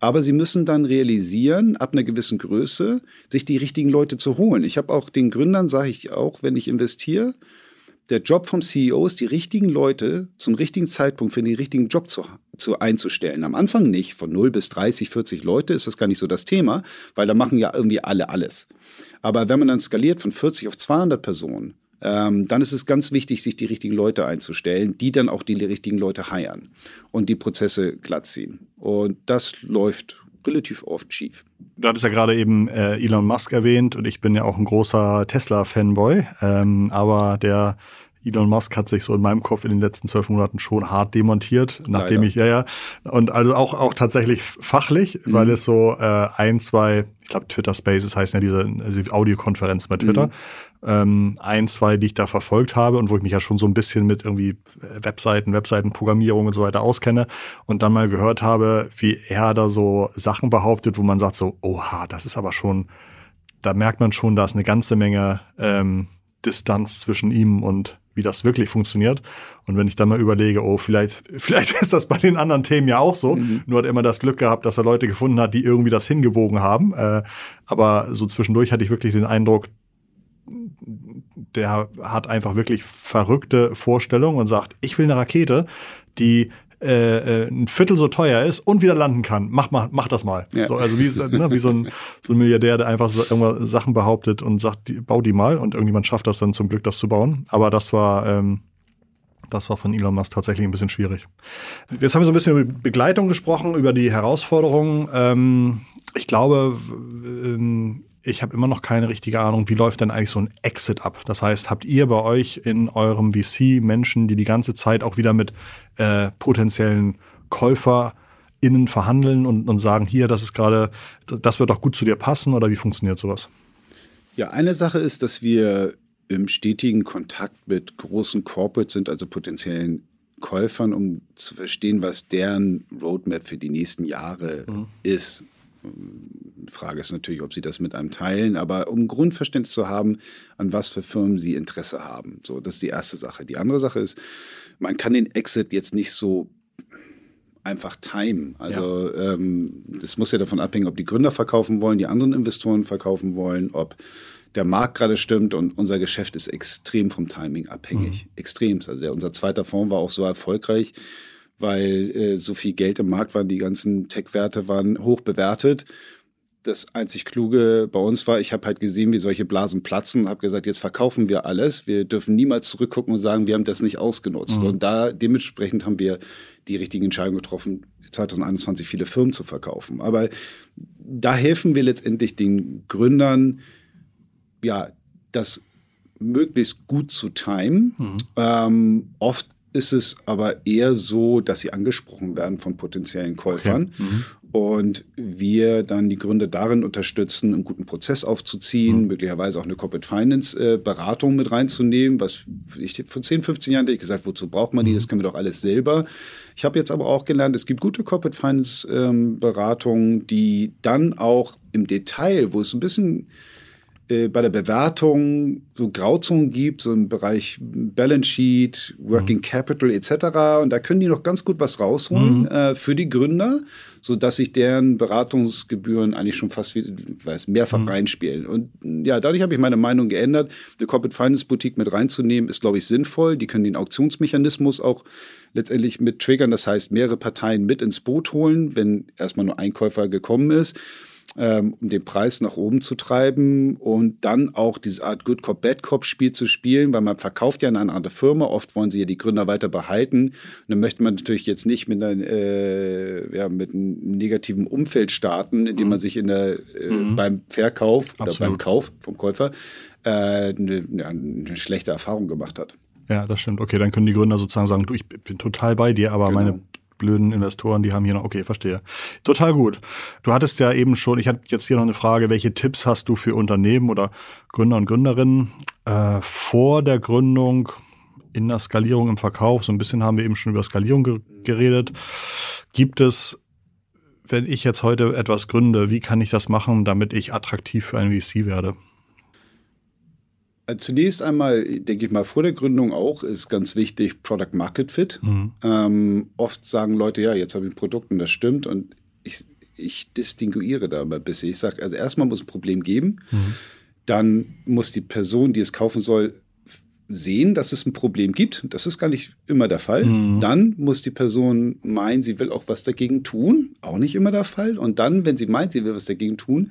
Aber sie müssen dann realisieren, ab einer gewissen Größe, sich die richtigen Leute zu holen. Ich habe auch den Gründern, sage ich auch, wenn ich investiere, der Job vom CEO ist, die richtigen Leute zum richtigen Zeitpunkt für den richtigen Job zu, zu einzustellen. Am Anfang nicht. Von 0 bis 30, 40 Leute ist das gar nicht so das Thema, weil da machen ja irgendwie alle alles. Aber wenn man dann skaliert von 40 auf 200 Personen, ähm, dann ist es ganz wichtig, sich die richtigen Leute einzustellen, die dann auch die richtigen Leute heiern und die Prozesse glatt ziehen. Und das läuft relativ oft schief. Du hattest ja gerade eben äh, Elon Musk erwähnt und ich bin ja auch ein großer Tesla-Fanboy, ähm, aber der Elon Musk hat sich so in meinem Kopf in den letzten zwölf Monaten schon hart demontiert, nachdem Leider. ich, ja, ja, und also auch, auch tatsächlich fachlich, mhm. weil es so äh, ein, zwei, ich glaube Twitter Spaces heißen ja diese, diese Audiokonferenz bei Twitter, mhm. ähm, ein, zwei, die ich da verfolgt habe und wo ich mich ja schon so ein bisschen mit irgendwie Webseiten, Webseitenprogrammierung und so weiter auskenne und dann mal gehört habe, wie er da so Sachen behauptet, wo man sagt so, oha, das ist aber schon, da merkt man schon, da ist eine ganze Menge ähm, Distanz zwischen ihm und wie das wirklich funktioniert. Und wenn ich dann mal überlege, oh, vielleicht, vielleicht ist das bei den anderen Themen ja auch so. Mhm. Nur hat er immer das Glück gehabt, dass er Leute gefunden hat, die irgendwie das hingebogen haben. Äh, aber so zwischendurch hatte ich wirklich den Eindruck, der hat einfach wirklich verrückte Vorstellungen und sagt, ich will eine Rakete, die äh, äh, ein Viertel so teuer ist und wieder landen kann. Mach, mach, mach das mal. Ja. So, also wie, ne, wie so, ein, so ein Milliardär, der einfach so irgendwas Sachen behauptet und sagt, die, bau die mal und irgendjemand schafft das dann zum Glück, das zu bauen. Aber das war, ähm, das war von Elon Musk tatsächlich ein bisschen schwierig. Jetzt haben wir so ein bisschen über Begleitung gesprochen, über die Herausforderungen. Ähm, ich glaube, ähm, ich habe immer noch keine richtige Ahnung, wie läuft denn eigentlich so ein Exit ab? Das heißt, habt ihr bei euch in eurem VC Menschen, die die ganze Zeit auch wieder mit äh, potenziellen KäuferInnen verhandeln und, und sagen, hier, das ist gerade, das wird doch gut zu dir passen oder wie funktioniert sowas? Ja, eine Sache ist, dass wir im stetigen Kontakt mit großen Corporates sind, also potenziellen Käufern, um zu verstehen, was deren Roadmap für die nächsten Jahre mhm. ist. Die Frage ist natürlich, ob sie das mit einem teilen, aber um Grundverständnis zu haben, an was für Firmen sie Interesse haben. So, das ist die erste Sache. Die andere Sache ist, man kann den Exit jetzt nicht so einfach timen. Also ja. ähm, das muss ja davon abhängen, ob die Gründer verkaufen wollen, die anderen Investoren verkaufen wollen, ob der Markt gerade stimmt und unser Geschäft ist extrem vom Timing abhängig. Mhm. Extrem. Also ja, unser zweiter Fonds war auch so erfolgreich, weil äh, so viel Geld im Markt war, die ganzen Tech-Werte waren hoch bewertet. das einzig Kluge bei uns war, ich habe halt gesehen, wie solche Blasen platzen, habe gesagt, jetzt verkaufen wir alles. Wir dürfen niemals zurückgucken und sagen, wir haben das nicht ausgenutzt. Mhm. Und da dementsprechend haben wir die richtigen Entscheidungen getroffen, 2021 viele Firmen zu verkaufen. Aber da helfen wir letztendlich den Gründern, ja, das möglichst gut zu timen. Mhm. Ähm, oft ist es aber eher so, dass sie angesprochen werden von potenziellen Käufern. Okay. Mhm. Und wir dann die Gründer darin unterstützen, einen guten Prozess aufzuziehen, mhm. möglicherweise auch eine Corporate Finance äh, Beratung mit reinzunehmen. Was ich vor 10, 15 Jahren hätte ich gesagt, wozu braucht man die? Das mhm. können wir doch alles selber. Ich habe jetzt aber auch gelernt, es gibt gute Corporate Finance ähm, Beratungen, die dann auch im Detail, wo es ein bisschen äh, bei der Bewertung so Grauzonen gibt, so im Bereich Balance Sheet, Working mhm. Capital etc. Und da können die noch ganz gut was rausholen mhm. äh, für die Gründer, so dass sich deren Beratungsgebühren eigentlich schon fast wie, weiß, mehrfach mhm. reinspielen. Und ja, dadurch habe ich meine Meinung geändert. Die Corporate Finance Boutique mit reinzunehmen, ist, glaube ich, sinnvoll. Die können den Auktionsmechanismus auch letztendlich mit triggern. Das heißt, mehrere Parteien mit ins Boot holen, wenn erstmal nur ein Käufer gekommen ist ähm, um den Preis nach oben zu treiben und dann auch diese Art Good Cop, Bad Cop Spiel zu spielen, weil man verkauft ja an eine andere Firma. Oft wollen sie ja die Gründer weiter behalten. Und dann möchte man natürlich jetzt nicht mit, einer, äh, ja, mit einem negativen Umfeld starten, indem man mhm. sich in der, äh, mhm. beim Verkauf Absolut. oder beim Kauf vom Käufer äh, eine, ja, eine schlechte Erfahrung gemacht hat. Ja, das stimmt. Okay, dann können die Gründer sozusagen sagen, du, ich bin total bei dir, aber genau. meine blöden Investoren, die haben hier noch, okay, verstehe. Total gut. Du hattest ja eben schon, ich hatte jetzt hier noch eine Frage, welche Tipps hast du für Unternehmen oder Gründer und Gründerinnen äh, vor der Gründung in der Skalierung im Verkauf? So ein bisschen haben wir eben schon über Skalierung ge geredet. Gibt es wenn ich jetzt heute etwas gründe, wie kann ich das machen, damit ich attraktiv für ein VC werde? Zunächst einmal, denke ich mal, vor der Gründung auch ist ganz wichtig Product Market Fit. Mhm. Ähm, oft sagen Leute, ja, jetzt habe ich ein Produkt und das stimmt und ich, ich distinguiere da mal ein bisschen. Ich sage, also erstmal muss ein Problem geben, mhm. dann muss die Person, die es kaufen soll, sehen, dass es ein Problem gibt. Das ist gar nicht immer der Fall. Mhm. Dann muss die Person meinen, sie will auch was dagegen tun. Auch nicht immer der Fall. Und dann, wenn sie meint, sie will was dagegen tun,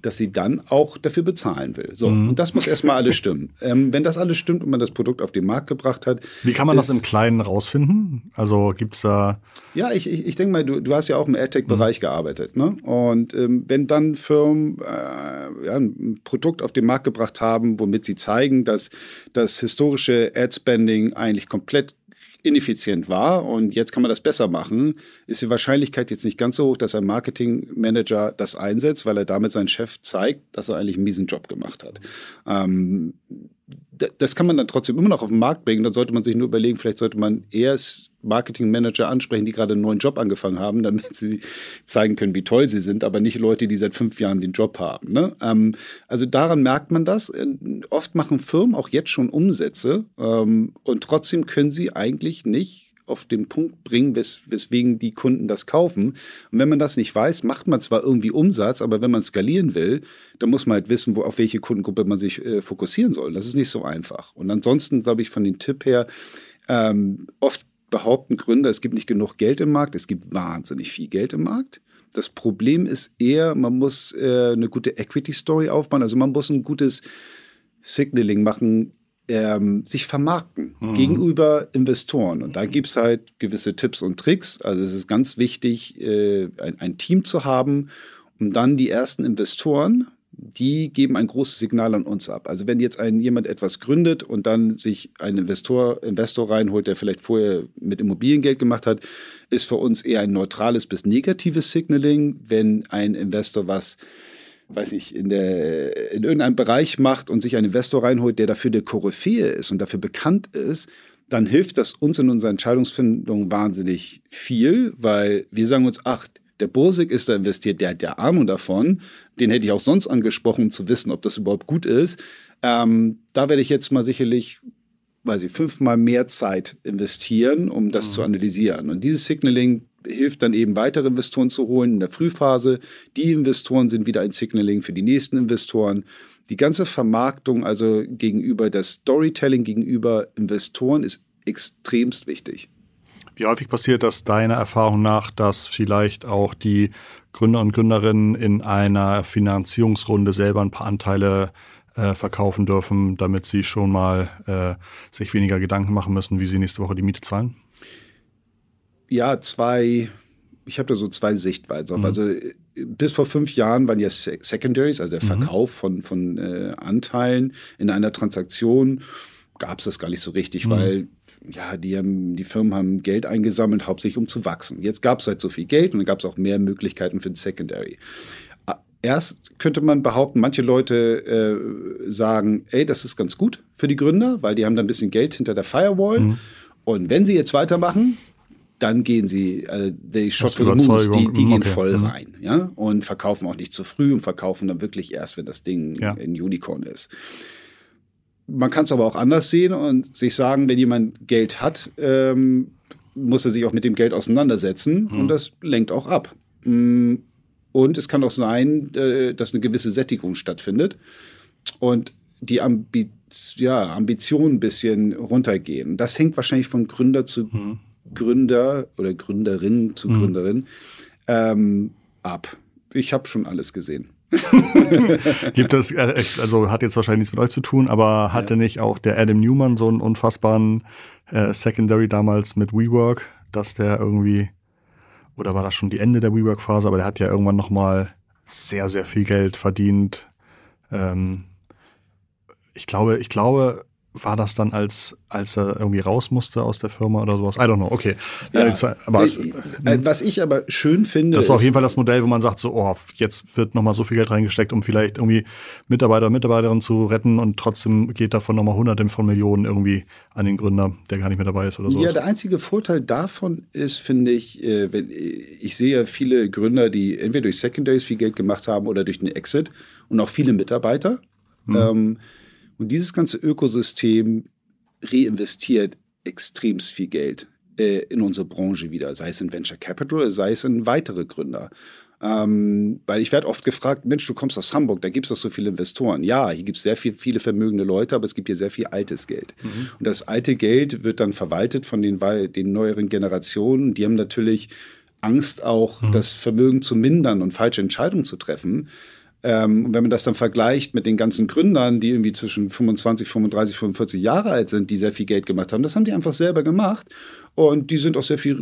dass sie dann auch dafür bezahlen will. So, mhm. und das muss erstmal alles stimmen. ähm, wenn das alles stimmt und man das Produkt auf den Markt gebracht hat. Wie kann man das im Kleinen rausfinden? Also gibt's da. Ja, ich, ich, ich denke mal, du, du hast ja auch im AdTech-Bereich mhm. gearbeitet. Ne? Und ähm, wenn dann Firmen äh, ja, ein Produkt auf den Markt gebracht haben, womit sie zeigen, dass das historische Ad-Spending eigentlich komplett ineffizient war und jetzt kann man das besser machen, ist die Wahrscheinlichkeit jetzt nicht ganz so hoch, dass ein Marketingmanager das einsetzt, weil er damit seinen Chef zeigt, dass er eigentlich einen miesen Job gemacht hat. Ähm, das kann man dann trotzdem immer noch auf den Markt bringen. Dann sollte man sich nur überlegen, vielleicht sollte man erst Marketingmanager ansprechen, die gerade einen neuen Job angefangen haben, damit sie zeigen können, wie toll sie sind, aber nicht Leute, die seit fünf Jahren den Job haben. Ne? Ähm, also daran merkt man das. Äh, oft machen Firmen auch jetzt schon Umsätze ähm, und trotzdem können sie eigentlich nicht auf den Punkt bringen, wes weswegen die Kunden das kaufen. Und wenn man das nicht weiß, macht man zwar irgendwie Umsatz, aber wenn man skalieren will, dann muss man halt wissen, wo, auf welche Kundengruppe man sich äh, fokussieren soll. Das ist nicht so einfach. Und ansonsten, glaube ich, von den Tipp her, ähm, oft behaupten Gründer, es gibt nicht genug Geld im Markt. Es gibt wahnsinnig viel Geld im Markt. Das Problem ist eher, man muss äh, eine gute Equity Story aufbauen. Also man muss ein gutes Signaling machen, ähm, sich vermarkten mhm. gegenüber Investoren. Und da gibt es halt gewisse Tipps und Tricks. Also es ist ganz wichtig, äh, ein, ein, Team zu haben, um dann die ersten Investoren, die geben ein großes Signal an uns ab. Also wenn jetzt ein, jemand etwas gründet und dann sich ein Investor, Investor reinholt, der vielleicht vorher mit Immobiliengeld gemacht hat, ist für uns eher ein neutrales bis negatives Signaling. Wenn ein Investor was weiß ich, in, der, in irgendeinem Bereich macht und sich einen Investor reinholt, der dafür der Koryphäe ist und dafür bekannt ist, dann hilft das uns in unserer Entscheidungsfindung wahnsinnig viel, weil wir sagen uns, ach, der Bursig ist da investiert, der hat ja Ahnung davon. Den hätte ich auch sonst angesprochen, um zu wissen, ob das überhaupt gut ist. Ähm, da werde ich jetzt mal sicherlich, weiß ich, fünfmal mehr Zeit investieren, um das mhm. zu analysieren. Und dieses Signaling hilft dann eben weitere Investoren zu holen in der Frühphase. Die Investoren sind wieder ein Signaling für die nächsten Investoren. Die ganze Vermarktung, also gegenüber das Storytelling gegenüber Investoren ist extremst wichtig. Wie häufig passiert das deiner Erfahrung nach, dass vielleicht auch die Gründer und Gründerinnen in einer Finanzierungsrunde selber ein paar Anteile äh, verkaufen dürfen, damit sie schon mal äh, sich weniger Gedanken machen müssen, wie sie nächste Woche die Miete zahlen? Ja, zwei, ich habe da so zwei Sichtweisen. Mhm. Also bis vor fünf Jahren waren ja Secondaries, also der mhm. Verkauf von, von äh, Anteilen in einer Transaktion, gab es das gar nicht so richtig, mhm. weil ja, die, haben, die Firmen haben Geld eingesammelt, hauptsächlich um zu wachsen. Jetzt gab es halt so viel Geld und dann gab es auch mehr Möglichkeiten für ein Secondary. Erst könnte man behaupten, manche Leute äh, sagen, ey, das ist ganz gut für die Gründer, weil die haben da ein bisschen Geld hinter der Firewall. Mhm. Und wenn sie jetzt weitermachen, dann gehen sie, äh, they shot for the moons, die, die gehen okay. voll mhm. rein, ja, und verkaufen auch nicht zu früh und verkaufen dann wirklich erst, wenn das Ding ja. ein Unicorn ist. Man kann es aber auch anders sehen und sich sagen, wenn jemand Geld hat, ähm, muss er sich auch mit dem Geld auseinandersetzen mhm. und das lenkt auch ab. Mm, und es kann auch sein, äh, dass eine gewisse Sättigung stattfindet und die Ambi ja, Ambitionen ein bisschen runtergehen. Das hängt wahrscheinlich von Gründer zu mhm. Gründer oder Gründerin zu mhm. Gründerin ähm, ab. Ich habe schon alles gesehen. Gibt es, äh, also hat jetzt wahrscheinlich nichts mit euch zu tun, aber hatte ja. nicht auch der Adam Newman so einen unfassbaren äh, Secondary damals mit WeWork, dass der irgendwie oder war das schon die Ende der WeWork-Phase, aber der hat ja irgendwann nochmal sehr, sehr viel Geld verdient. Ähm, ich glaube, ich glaube, war das dann, als, als er irgendwie raus musste aus der Firma oder sowas? I don't know, okay. Ja, äh, aber ich, äh, was ich aber schön finde. Das war auf jeden Fall das Modell, wo man sagt, so, oh, jetzt wird nochmal so viel Geld reingesteckt, um vielleicht irgendwie Mitarbeiter und Mitarbeiterinnen zu retten und trotzdem geht davon nochmal hunderte von Millionen irgendwie an den Gründer, der gar nicht mehr dabei ist oder so. Ja, der einzige Vorteil davon ist, finde ich, äh, wenn, ich sehe ja viele Gründer, die entweder durch Secondaries viel Geld gemacht haben oder durch einen Exit und auch viele Mitarbeiter. Mhm. Ähm, und dieses ganze Ökosystem reinvestiert extrem viel Geld äh, in unsere Branche wieder, sei es in Venture Capital, sei es in weitere Gründer. Ähm, weil ich werde oft gefragt, Mensch, du kommst aus Hamburg, da gibt es doch so viele Investoren. Ja, hier gibt es sehr viel, viele vermögende Leute, aber es gibt hier sehr viel altes Geld. Mhm. Und das alte Geld wird dann verwaltet von den, den neueren Generationen. Die haben natürlich Angst auch, mhm. das Vermögen zu mindern und falsche Entscheidungen zu treffen. Ähm, und wenn man das dann vergleicht mit den ganzen Gründern, die irgendwie zwischen 25, 35, 45 Jahre alt sind, die sehr viel Geld gemacht haben, das haben die einfach selber gemacht. Und die sind auch sehr viel,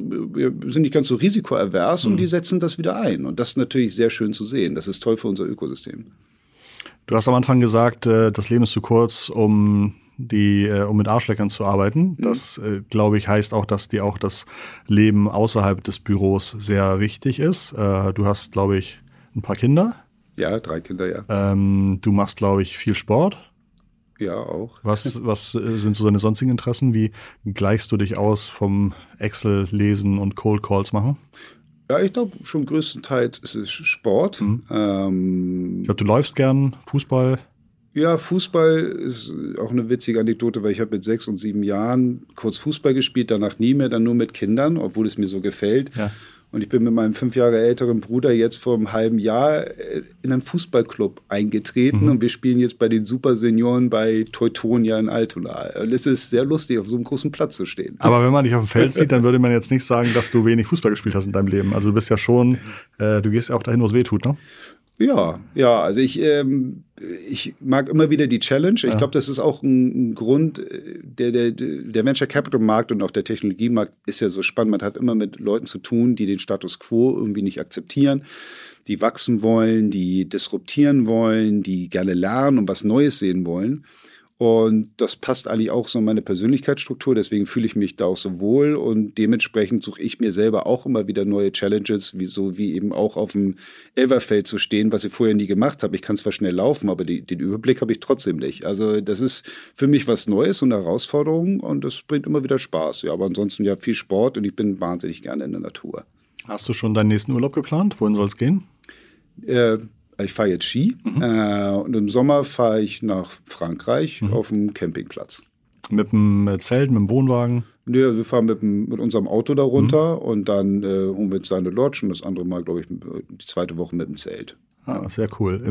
sind nicht ganz so risikoavers mhm. und die setzen das wieder ein. Und das ist natürlich sehr schön zu sehen. Das ist toll für unser Ökosystem. Du hast am Anfang gesagt, äh, das Leben ist zu kurz, um die, äh, um mit Arschleckern zu arbeiten. Mhm. Das, äh, glaube ich, heißt auch, dass dir auch das Leben außerhalb des Büros sehr wichtig ist. Du hast, glaube ich, ein paar Kinder. Ja, drei Kinder, ja. Ähm, du machst, glaube ich, viel Sport. Ja, auch. Was, was äh, sind so deine sonstigen Interessen? Wie gleichst du dich aus vom Excel lesen und Cold Calls machen? Ja, ich glaube schon größtenteils ist es Sport. Mhm. Ähm, ich glaube, du läufst gern Fußball. Ja, Fußball ist auch eine witzige Anekdote, weil ich habe mit sechs und sieben Jahren kurz Fußball gespielt, danach nie mehr, dann nur mit Kindern, obwohl es mir so gefällt. Ja. Und ich bin mit meinem fünf Jahre älteren Bruder jetzt vor einem halben Jahr äh, in einen Fußballclub eingetreten mhm. und wir spielen jetzt bei den Super Senioren bei Teutonia in Altona. Und es ist sehr lustig, auf so einem großen Platz zu stehen. Aber wenn man dich auf dem Feld sieht, dann würde man jetzt nicht sagen, dass du wenig Fußball gespielt hast in deinem Leben. Also du bist ja schon, äh, du gehst ja auch dahin, wo es weh tut, ne? Ja, ja, also ich, ähm, ich mag immer wieder die Challenge. Ich ja. glaube, das ist auch ein, ein, Grund, äh, der, der, der Venture Capital Markt und auch der Technologiemarkt ist ja so spannend. Man hat immer mit Leuten zu tun, die den Status quo irgendwie nicht akzeptieren, die wachsen wollen, die disruptieren wollen, die gerne lernen und was Neues sehen wollen. Und das passt eigentlich auch so in meine Persönlichkeitsstruktur, deswegen fühle ich mich da auch so wohl und dementsprechend suche ich mir selber auch immer wieder neue Challenges, wie so wie eben auch auf dem Everfeld zu stehen, was ich vorher nie gemacht habe. Ich kann zwar schnell laufen, aber die, den Überblick habe ich trotzdem nicht. Also das ist für mich was Neues und eine Herausforderung und das bringt immer wieder Spaß. Ja, aber ansonsten ja viel Sport und ich bin wahnsinnig gerne in der Natur. Hast du schon deinen nächsten Urlaub geplant? Wohin soll es gehen? Äh, ich fahre jetzt Ski mhm. äh, und im Sommer fahre ich nach Frankreich mhm. auf dem Campingplatz. Mit dem Zelt, mit dem Wohnwagen? Nö, wir fahren mit, dem, mit unserem Auto da runter mhm. und dann äh, holen wir uns da eine Lodge und das andere Mal, glaube ich, die zweite Woche mit dem Zelt. Ah, sehr cool.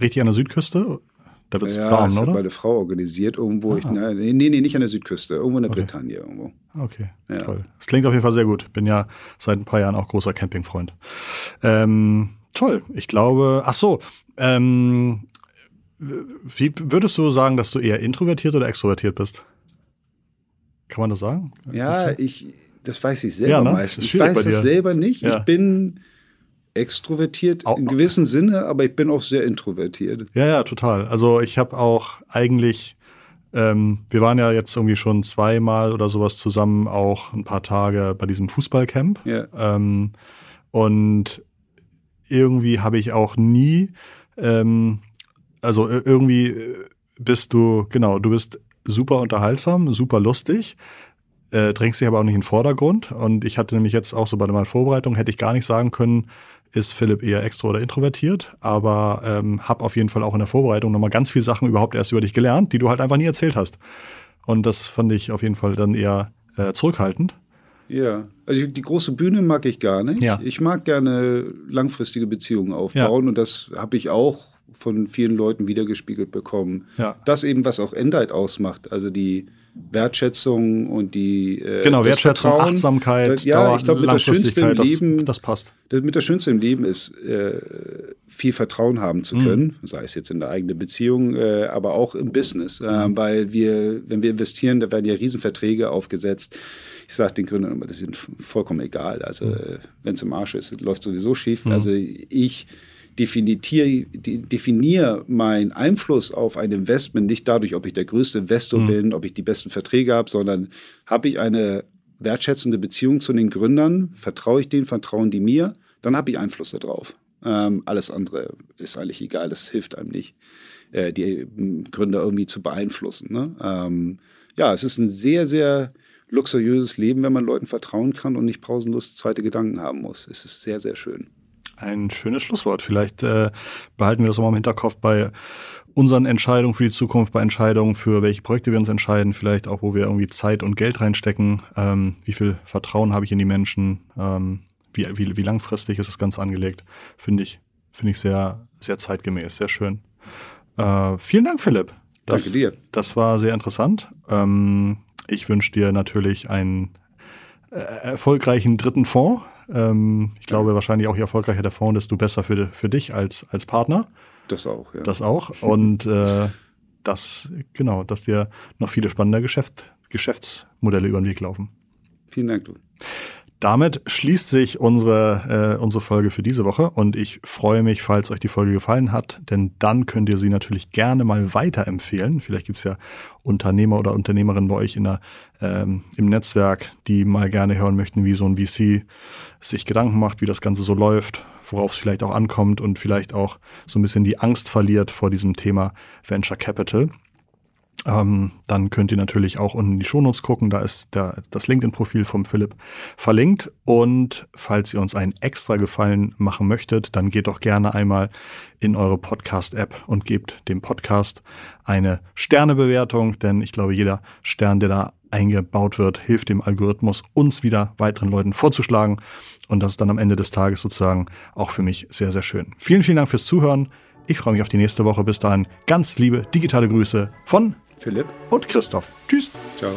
Richtig an der Südküste? Da wird es ja, das oder? hat meine Frau organisiert, irgendwo. Ich, na, nee, nee, nicht an der Südküste, irgendwo in der okay. Bretagne irgendwo. Okay, ja. toll. Das klingt auf jeden Fall sehr gut. Bin ja seit ein paar Jahren auch großer Campingfreund. Ähm, toll. Ich glaube, ach so, ähm, wie würdest du sagen, dass du eher introvertiert oder extrovertiert bist? Kann man das sagen? Ja, ich, das weiß ich selber ja, ne? meistens. Ich weiß das selber nicht. Ja. Ich bin extrovertiert im gewissen Sinne, aber ich bin auch sehr introvertiert. Ja, ja, total. Also ich habe auch eigentlich, ähm, wir waren ja jetzt irgendwie schon zweimal oder sowas zusammen, auch ein paar Tage bei diesem Fußballcamp. Ja. Ähm, und irgendwie habe ich auch nie, ähm, also irgendwie bist du, genau, du bist super unterhaltsam, super lustig, äh, drängst dich aber auch nicht in den Vordergrund. Und ich hatte nämlich jetzt auch so bei meiner Vorbereitung, hätte ich gar nicht sagen können, ist Philipp eher extro oder introvertiert, aber ähm, habe auf jeden Fall auch in der Vorbereitung nochmal ganz viele Sachen überhaupt erst über dich gelernt, die du halt einfach nie erzählt hast. Und das fand ich auf jeden Fall dann eher äh, zurückhaltend. Ja, also die große Bühne mag ich gar nicht. Ja. Ich mag gerne langfristige Beziehungen aufbauen ja. und das habe ich auch von vielen Leuten wiedergespiegelt bekommen. Ja. Das eben, was auch Endheit ausmacht, also die Wertschätzung und die äh, genau Wertschätzung, Vertrauen. Achtsamkeit, ja, ich glaube, mit das Schönste im Leben, das, passt. Das, mit das Schönste im Leben ist äh, viel Vertrauen haben zu mhm. können, mhm. sei es jetzt in der eigenen Beziehung, äh, aber auch im Business, äh, mhm. weil wir, wenn wir investieren, da werden ja Riesenverträge aufgesetzt. Ich sage den Gründern immer, das ist vollkommen egal. Also mhm. wenn es im Arsch ist, läuft sowieso schief. Mhm. Also ich definiere, definiere meinen Einfluss auf ein Investment nicht dadurch, ob ich der größte Investor mhm. bin, ob ich die besten Verträge habe, sondern habe ich eine wertschätzende Beziehung zu den Gründern, vertraue ich denen, vertrauen die mir, dann habe ich Einfluss darauf. Ähm, alles andere ist eigentlich egal, das hilft einem nicht, äh, die Gründer irgendwie zu beeinflussen. Ne? Ähm, ja, es ist ein sehr, sehr luxuriöses Leben, wenn man Leuten vertrauen kann und nicht pausenlos zweite Gedanken haben muss. Es ist sehr, sehr schön. Ein schönes Schlusswort. Vielleicht äh, behalten wir das nochmal im Hinterkopf bei unseren Entscheidungen für die Zukunft, bei Entscheidungen, für welche Projekte wir uns entscheiden, vielleicht auch, wo wir irgendwie Zeit und Geld reinstecken. Ähm, wie viel Vertrauen habe ich in die Menschen? Ähm, wie, wie, wie langfristig ist das Ganze angelegt? Finde ich, finde ich sehr, sehr zeitgemäß, sehr schön. Äh, vielen Dank, Philipp. Das, Danke dir. Das war sehr interessant. Ähm, ich wünsche dir natürlich einen äh, erfolgreichen dritten Fonds ähm, ich glaube, wahrscheinlich auch je erfolgreicher der Fonds, desto besser für, für dich als, als Partner. Das auch, ja. Das auch. Und äh, das, genau, dass dir noch viele spannende Geschäft, Geschäftsmodelle über den Weg laufen. Vielen Dank, du. Damit schließt sich unsere, äh, unsere Folge für diese Woche und ich freue mich, falls euch die Folge gefallen hat, denn dann könnt ihr sie natürlich gerne mal weiterempfehlen. Vielleicht gibt's ja Unternehmer oder Unternehmerinnen bei euch in der, ähm, im Netzwerk, die mal gerne hören möchten, wie so ein VC sich Gedanken macht, wie das Ganze so läuft, worauf es vielleicht auch ankommt und vielleicht auch so ein bisschen die Angst verliert vor diesem Thema Venture Capital. Ähm, dann könnt ihr natürlich auch unten in die Shownotes gucken, da ist der, das LinkedIn-Profil vom Philipp verlinkt. Und falls ihr uns einen extra Gefallen machen möchtet, dann geht doch gerne einmal in eure Podcast-App und gebt dem Podcast eine Sternebewertung, denn ich glaube, jeder Stern, der da eingebaut wird, hilft dem Algorithmus, uns wieder weiteren Leuten vorzuschlagen. Und das ist dann am Ende des Tages sozusagen auch für mich sehr, sehr schön. Vielen, vielen Dank fürs Zuhören. Ich freue mich auf die nächste Woche. Bis dahin ganz liebe digitale Grüße von Philipp und Christoph. Tschüss. Ciao.